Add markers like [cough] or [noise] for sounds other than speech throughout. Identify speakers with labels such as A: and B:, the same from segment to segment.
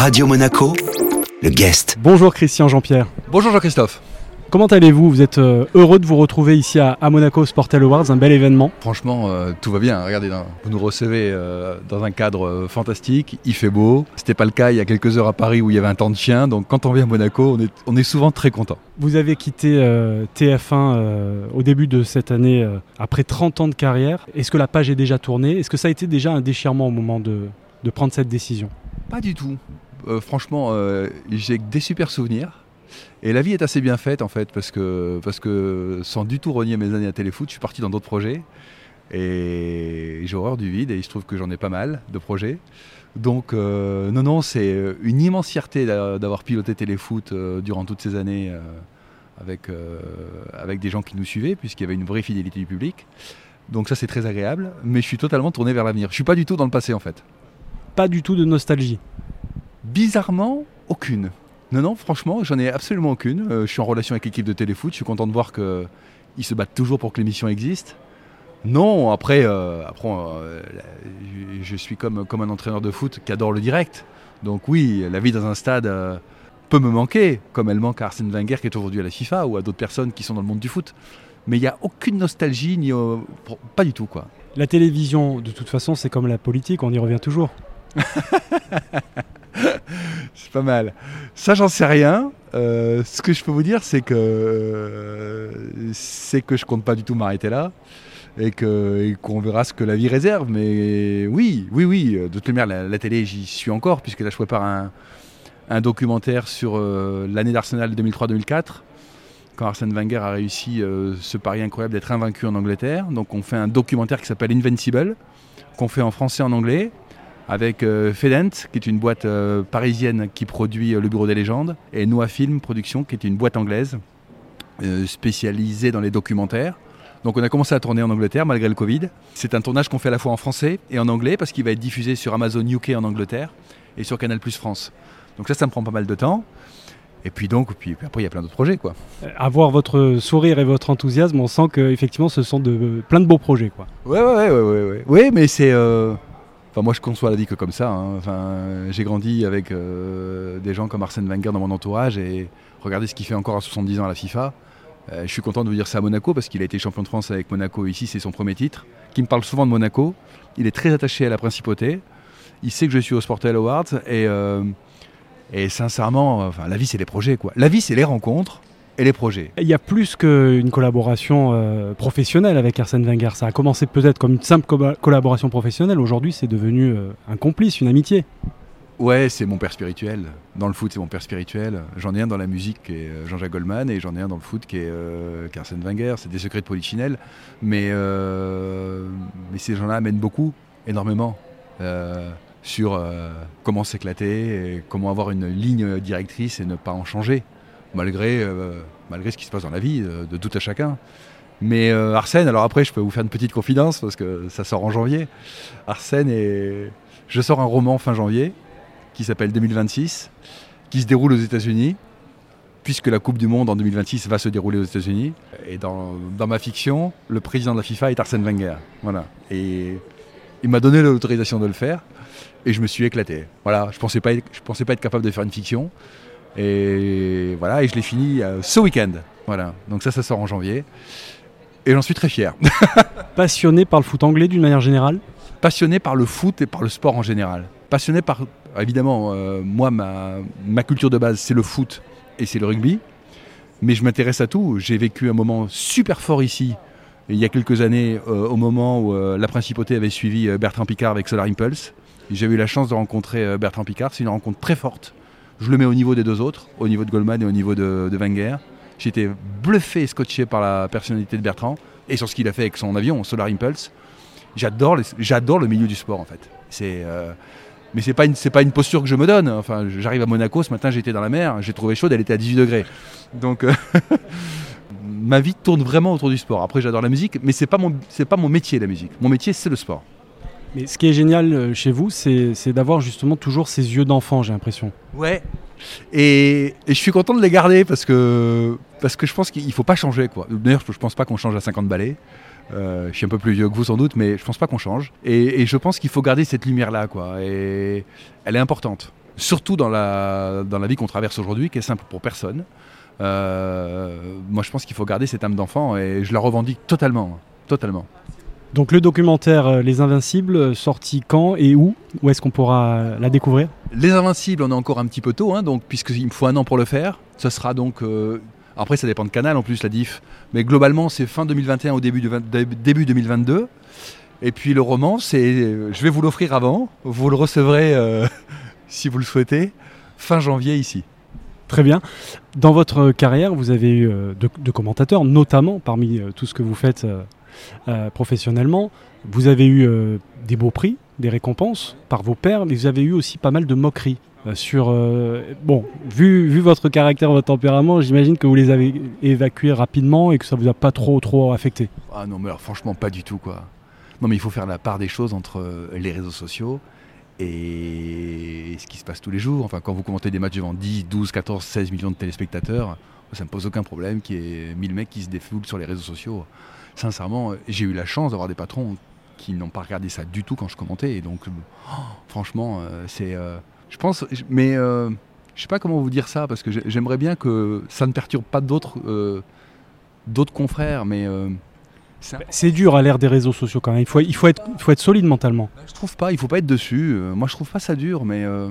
A: Radio Monaco, le guest.
B: Bonjour Christian Jean-Pierre.
C: Bonjour Jean-Christophe.
B: Comment allez-vous Vous êtes euh, heureux de vous retrouver ici à, Monaco Sportel Awards, un bel événement.
C: Franchement, euh, tout va bien. Regardez, vous nous recevez euh, dans un cadre fantastique. Il fait beau. C'était pas le cas il y a quelques heures à Paris où il y avait un temps de chien. Donc quand on vient à Monaco, on est, on est souvent très content.
B: Vous avez quitté TF1 au début de cette année après 30 ans de carrière. Est-ce que la page est déjà tournée? Est-ce que ça a été déjà un déchirement au moment de, de prendre cette décision?
C: Pas du tout. Franchement, j'ai des super souvenirs. Et la vie est assez bien faite en fait, parce que, sans du tout renier mes années à téléfoot, je suis parti dans d'autres projets. Et j'ai horreur du vide et il se trouve que j'en ai pas mal de projets. Donc euh, non, non, c'est une immense fierté d'avoir piloté téléfoot euh, durant toutes ces années euh, avec, avec des gens qui nous suivaient, puisqu'il y avait une vraie fidélité du public. Donc ça c'est très agréable, mais je suis totalement tourné vers l'avenir. Je suis pas du tout dans le passé en fait.
B: Pas du tout de nostalgie
C: Bizarrement, aucune. Non, non, franchement, j'en ai absolument aucune. Euh, je suis en relation avec l'équipe de téléfoot. Je suis content de voir qu'ils se battent toujours pour que l'émission existe. Non, après, euh, après euh, je, suis comme, comme un entraîneur de foot qui adore le direct. Donc oui, la vie dans un stade peut me manquer, comme elle manque à Arsène Wenger qui est aujourd'hui à la FIFA ou à d'autres personnes qui sont dans le monde du foot. Mais il n'y a aucune nostalgie, ni, pas du tout. quoi.
B: La télévision, de toute façon, c'est comme la politique, on y revient toujours. [laughs] [laughs]
C: c'est pas mal. Ça, j'en sais rien. Euh, ce que je peux vous dire, c'est que euh, c'est que je compte pas du tout m'arrêter là et qu'on verra ce que la vie réserve. Mais oui, oui, oui. De toute manière, la, télé, j'y suis encore puisque là, je prépare un, documentaire sur euh, l'année d'Arsenal 2003-2004 quand Arsène Wenger a réussi ce pari incroyable d'être invaincu en Angleterre. Donc on fait un documentaire qui s'appelle Invincible, qu'on fait en français et en anglais avec euh, Fedent, qui est une boîte euh, parisienne qui produit euh, Le Bureau des légendes, et Noah Film Production, qui est une boîte anglaise spécialisée dans les documentaires. Donc on a commencé à tourner en Angleterre malgré le Covid. C'est un tournage qu'on fait à la fois en français et en anglais parce qu'il va être diffusé sur Amazon UK en Angleterre et sur Canal Plus France. Donc ça, ça me prend pas mal de temps. Et puis donc, puis, après il y a plein d'autres projets quoi.
B: Avoir votre sourire et votre enthousiasme, on sent qu'effectivement ce sont de, plein de beaux projets quoi.
C: Ouais ouais ouais ouais ouais. Oui mais c'est Moi, je conçois la vie que comme ça. Hein. Enfin, j'ai grandi avec euh, des gens comme Arsène Wenger dans mon entourage et regardez ce qu'il fait encore à 70 ans à la FIFA. Euh, je suis content de vous dire ça à Monaco parce qu'il a été champion de France avec Monaco ici, c'est son premier titre. Qui me parle souvent de Monaco. Il est très attaché à la principauté. Il sait que je suis au Sportel Awards et, euh, et sincèrement, enfin, la vie c'est les projets quoi. La vie c'est les rencontres et les projets.
B: Il y a plus qu'une collaboration euh, professionnelle avec Arsène Wenger. Ça a commencé peut-être comme une simple collaboration professionnelle. Aujourd'hui, c'est devenu euh, un complice, une amitié.
C: Ouais, c'est mon père spirituel. Dans le foot, c'est mon père spirituel. J'en ai un dans la musique qui est euh, Jean-Jacques Goldman et j'en ai un dans le foot qui est, Arsène Wenger. C'est des secrets de Polichinelle. Mais, mais ces gens-là amènent beaucoup, énormément, sur comment s'éclater et comment avoir une ligne directrice et ne pas en changer malgré, euh, malgré ce qui se passe dans la vie euh, de tout à chacun. Mais euh, Arsène, alors après, je peux vous faire une petite confidence parce que ça sort en janvier. Arsène et je sors un roman fin janvier qui s'appelle 2026, qui se déroule aux États-Unis, puisque la Coupe du Monde en 2026 va se dérouler aux États-Unis. Et dans, ma fiction, le président de la FIFA est Arsène Wenger. Voilà. Et il m'a donné l'autorisation de le faire, et je me suis éclaté. Voilà. Je pensais pensais pas être capable de faire une fiction. Et voilà, et je l'ai fini euh, ce week-end. Voilà, donc ça, ça sort en janvier. Et j'en suis très fier. [laughs]
B: Passionné par le foot anglais d'une manière générale?
C: Passionné par le foot et par le sport en général. Passionné par, évidemment, euh, moi, ma, ma culture de base, c'est le foot et c'est le rugby. Mais je m'intéresse à tout. J'ai vécu un moment super fort ici, il y a quelques années, euh, au moment où la principauté avait suivi Bertrand Picard avec Solar Impulse. J'ai eu la chance de rencontrer Bertrand Picard. C'est une rencontre très forte je le mets au niveau des deux autres, au niveau de Goldman et au niveau de, de Wenger. J'étais bluffé et scotché par la personnalité de Bertrand et sur ce qu'il a fait avec son avion, Solar Impulse. J'adore, le milieu du sport en fait. Euh, mais c'est pas pas une posture que je me donne. Enfin, j'arrive à Monaco ce matin, j'étais dans la mer, j'ai trouvé chaude, elle était à 18 degrés. Donc euh, [laughs] ma vie tourne vraiment autour du sport. Après, j'adore la musique, mais c'est pas pas mon métier la musique. Mon métier, c'est le sport.
B: Mais ce qui est génial euh, chez vous, c'est d'avoir justement toujours ces yeux d'enfant, j'ai l'impression.
C: Ouais. Et, je suis content de les garder parce que, parce que je pense qu'il ne faut pas changer. D'ailleurs, je ne pense pas qu'on change à 50 balais. Euh, je suis un peu plus vieux que vous sans doute, mais je pense pas qu'on change. Et, je pense qu'il faut garder cette lumière-là. Et elle est importante. surtout dans la, dans la vie qu'on traverse aujourd'hui, qui est simple pour personne. Euh, moi, je pense qu'il faut garder cette âme d'enfant et je la revendique totalement. Totalement.
B: Donc le documentaire euh, Les Invincibles, euh, sorti quand et où? Où est-ce qu'on pourra la découvrir?
C: Les Invincibles, on est encore un petit peu tôt, hein, donc, puisqu'il me faut un an pour le faire. Ce sera donc... après, ça dépend de canal en plus, la diff. Mais globalement, c'est fin 2021 au début, début 2022. Et puis le roman, c'est... Je vais vous l'offrir avant. Vous le recevrez, [laughs] si vous le souhaitez, fin janvier ici.
B: Très bien. Dans votre carrière, vous avez eu euh, de, commentateurs, notamment parmi euh, tout ce que vous faites euh, professionnellement. Vous avez eu des beaux prix, des récompenses par vos pairs, mais vous avez eu aussi pas mal de moqueries. sur bon, vu, votre caractère, votre tempérament, j'imagine que vous les avez évacués rapidement et que ça vous a pas trop trop affecté.
C: Ah non, mais alors, franchement pas du tout quoi. Non mais il faut faire la part des choses entre les réseaux sociaux et ce qui se passe tous les jours. Enfin, quand vous commentez des matchs devant 10, 12, 14, 16 millions de téléspectateurs, ça ne me pose aucun problème qu'il y ait 1000 mecs qui se défoulent sur les réseaux sociaux. Sincèrement, j'ai eu la chance d'avoir des patrons qui n'ont pas regardé ça du tout quand je commentais. Et donc, oh, franchement, euh, c'est. Euh, je pense. Mais euh, je sais pas comment vous dire ça, parce que j'aimerais bien que ça ne perturbe pas d'autres d'autres confrères, mais
B: c'est dur à l'ère des réseaux sociaux quand même. Il faut, il faut, être, faut être solide mentalement.
C: Je trouve pas, il faut pas être dessus. Euh, moi, je trouve pas ça dur, mais euh,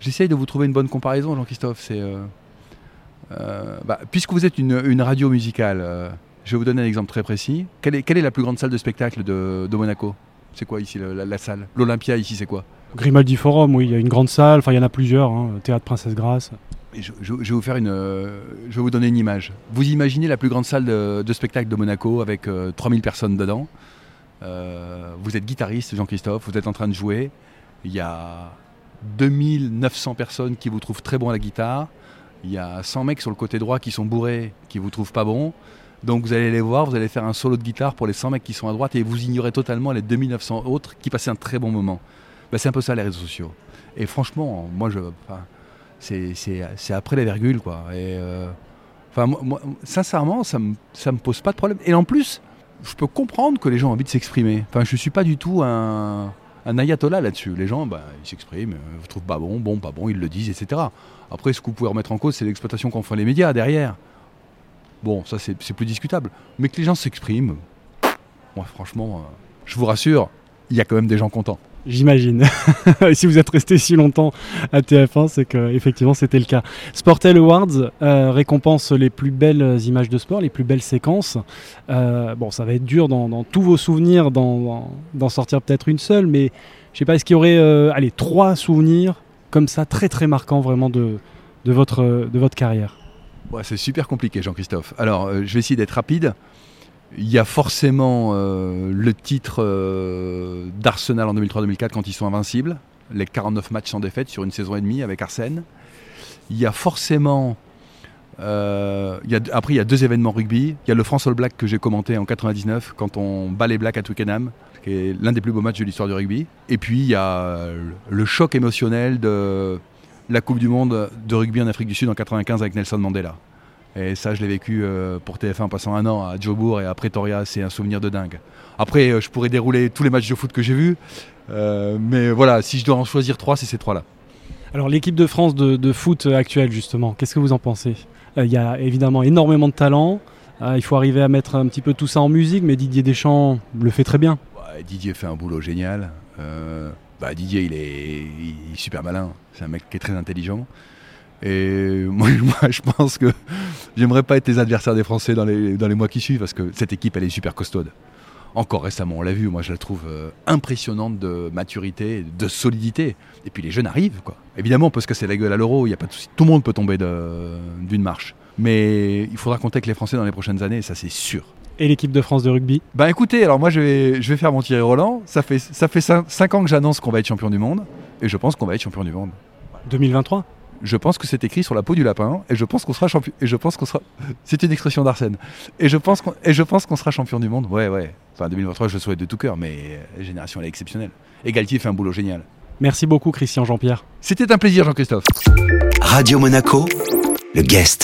C: j'essaye de vous trouver une bonne comparaison, Jean-Christophe. C'est, euh, bah, puisque vous êtes une, radio musicale, je vais vous donner un exemple très précis. Quelle est, quelle est la plus grande salle de spectacle de, Monaco? C'est quoi ici la, salle? L'Olympia ici, c'est quoi?
B: Grimaldi Forum, oui, il y a une grande salle. Enfin, il y en a plusieurs. Hein, Théâtre Princesse Grasse
C: je, vais vous faire une, euh, je vais vous donner une image. Vous imaginez la plus grande salle de, spectacle de Monaco avec 3000 euh, personnes dedans. Euh, vous êtes guitariste, Jean-Christophe, vous êtes en train de jouer. Il y a 2900 personnes qui vous trouvent très bon à la guitare. Il y a 100 mecs sur le côté droit qui sont bourrés, qui vous trouvent pas bon. Donc vous allez les voir, vous allez faire un solo de guitare pour les 100 mecs qui sont à droite et vous ignorez totalement les 2900 autres qui passaient un très bon moment. Ben, c'est un peu ça les réseaux sociaux. Et franchement, moi je c'est après la virgule, quoi. Et, euh, enfin, moi, sincèrement, ça me, ça me pose pas de problème. Et en plus, je peux comprendre que les gens ont envie de s'exprimer. Enfin, je suis pas du tout un, un ayatollah là-dessus. Les gens, bah, ils s'expriment, euh, vous trouvent pas bon, bon, pas bon, ils le disent, etc. Après, ce que vous pouvez remettre en cause, c'est l'exploitation qu'en font les médias derrière. Bon, ça c'est plus discutable. Mais que les gens s'expriment, moi franchement, euh, je vous rassure, il y a quand même des gens contents.
B: J'imagine. [laughs] si vous êtes resté si longtemps à TF1, c'est que effectivement c'était le cas. Sportel Awards euh, récompense les plus belles images de sport, les plus belles séquences. Euh, bon, ça va être dur dans, tous vos souvenirs d'en sortir peut-être une seule, mais je sais pas, est-ce qu'il y aurait allez, trois souvenirs comme ça très très marquants vraiment de votre carrière?
C: C'est super compliqué, Jean-Christophe. Alors, je vais essayer d'être rapide. Il y a forcément euh, le titre euh, d'Arsenal en 2003-2004 quand ils sont invincibles, les 49 matchs sans défaite sur une saison et demie avec Arsène. Il y a forcément. Euh, après, il y a deux événements rugby. Il y a le France All Black que j'ai commenté en 99 quand on bat les Blacks à Twickenham, qui est l'un des plus beaux matchs de l'histoire du rugby. Et puis, il y a le choc émotionnel de la Coupe du Monde de rugby en Afrique du Sud en 95 avec Nelson Mandela. Et ça, je l'ai vécu euh, pour TF1 en passant un an à Jobourg et à Pretoria. C'est un souvenir de dingue. Après, euh, je pourrais dérouler tous les matchs de foot que j'ai vus. Euh, mais voilà, si je dois en choisir trois, c'est ces trois-là.
B: Alors, l'équipe de France de, foot actuelle, justement, qu'est-ce que vous en pensez? Il y a évidemment énormément de talent. il faut arriver à mettre un petit peu tout ça en musique, mais Didier Deschamps le fait très bien.
C: Didier fait un boulot génial. Bah, Didier, il est, super malin. C'est un mec qui est très intelligent. Et [laughs] moi, je pense que j'aimerais pas être les adversaires des Français dans les, mois qui suivent parce que cette équipe, elle est super costaude. Encore récemment, on l'a vu, moi je la trouve euh, impressionnante de maturité, de solidité. Et puis les jeunes arrivent, quoi. Évidemment, peut se casser la gueule à l'euro, il y a pas de souci. Tout le monde peut tomber d'une marche. Mais il faudra compter avec les Français dans les prochaines années, ça c'est sûr.
B: Et l'équipe de France de rugby.
C: Bah écoutez, alors moi je vais, je vais faire mon Thierry Roland. Ça fait, ça fait 5 ans que j'annonce qu'on va être champion du monde. Et je pense qu'on va être champion du monde.
B: 2023
C: je pense que c'est écrit sur la peau du lapin et je pense qu'on sera champion et je pense qu'on sera [laughs] c'est une expression d'Arsène. Et je pense qu'on et je pense qu'on sera champion du monde. Ouais ouais. Enfin 2023 je le souhaite de tout cœur mais la euh, génération elle est exceptionnelle. Et Galtier fait un boulot génial.
B: Merci beaucoup Christian Jean-Pierre.
C: C'était un plaisir Jean-Christophe.
A: Radio Monaco le guest